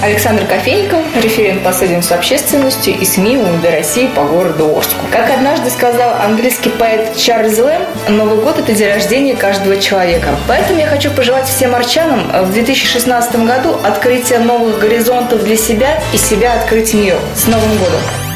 Александр Кофейников, референт по связям с общественностью и СМИ УНД России по городу Орску. Как однажды сказал английский поэт Чарльз Лэм, Новый год – это день рождения каждого человека. Поэтому я хочу пожелать всем арчанам в 2016 году открытия новых горизонтов для себя и себя открыть миру. С Новым годом!